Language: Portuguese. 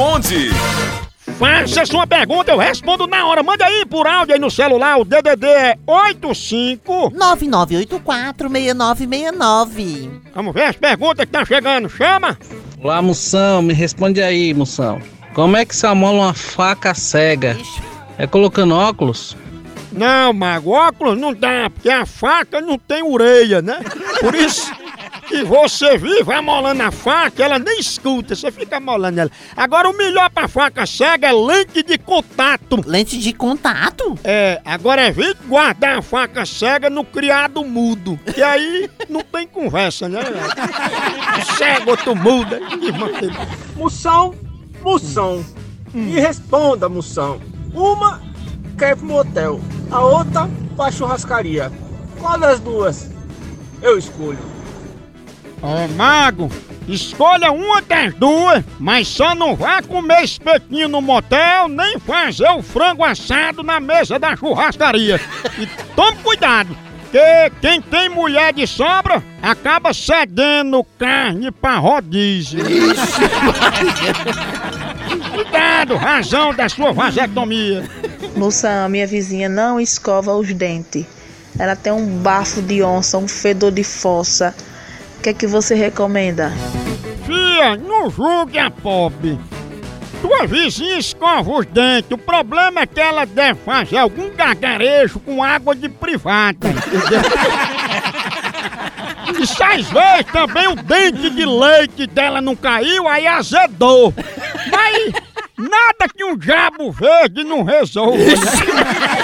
responde. Faça sua pergunta, eu respondo na hora. Manda aí por áudio aí no celular. O DDD é 85. 9984-6969. Vamos ver as perguntas que tá chegando. Chama. Olá, Moção, me responde aí, Moção. Como é que se amola uma faca cega? É colocando óculos? Não, mago, óculos não dá, porque a faca não tem orelha, né? Por isso que você vive amolando a faca, ela nem escuta, você fica amolando ela. Agora o melhor pra faca cega é lente de contato. Lente de contato? É, agora evite guardar a faca cega no criado mudo, que aí não tem conversa, né? Cego, tu muda. Moção, moção. Me responda, moção. Uma quer pro motel, a outra pra churrascaria. Qual das duas eu escolho? Ó, mago, escolha uma das duas, mas só não vá comer espetinho no motel, nem fazer o frango assado na mesa da churrascaria. E tome cuidado, que quem tem mulher de sobra acaba cedendo carne pra rodízio. Cuidado, razão da sua vasectomia. Moção, minha vizinha não escova os dentes. Ela tem um bafo de onça, um fedor de fossa. O que é que você recomenda? Fia, não julgue a pobre. Tua vizinha escova os dentes. O problema é que ela deve fazer algum gargarejo com água de privada. E se às vezes também o dente de leite dela não caiu, aí azedou. Mas nada que um diabo verde não resolva.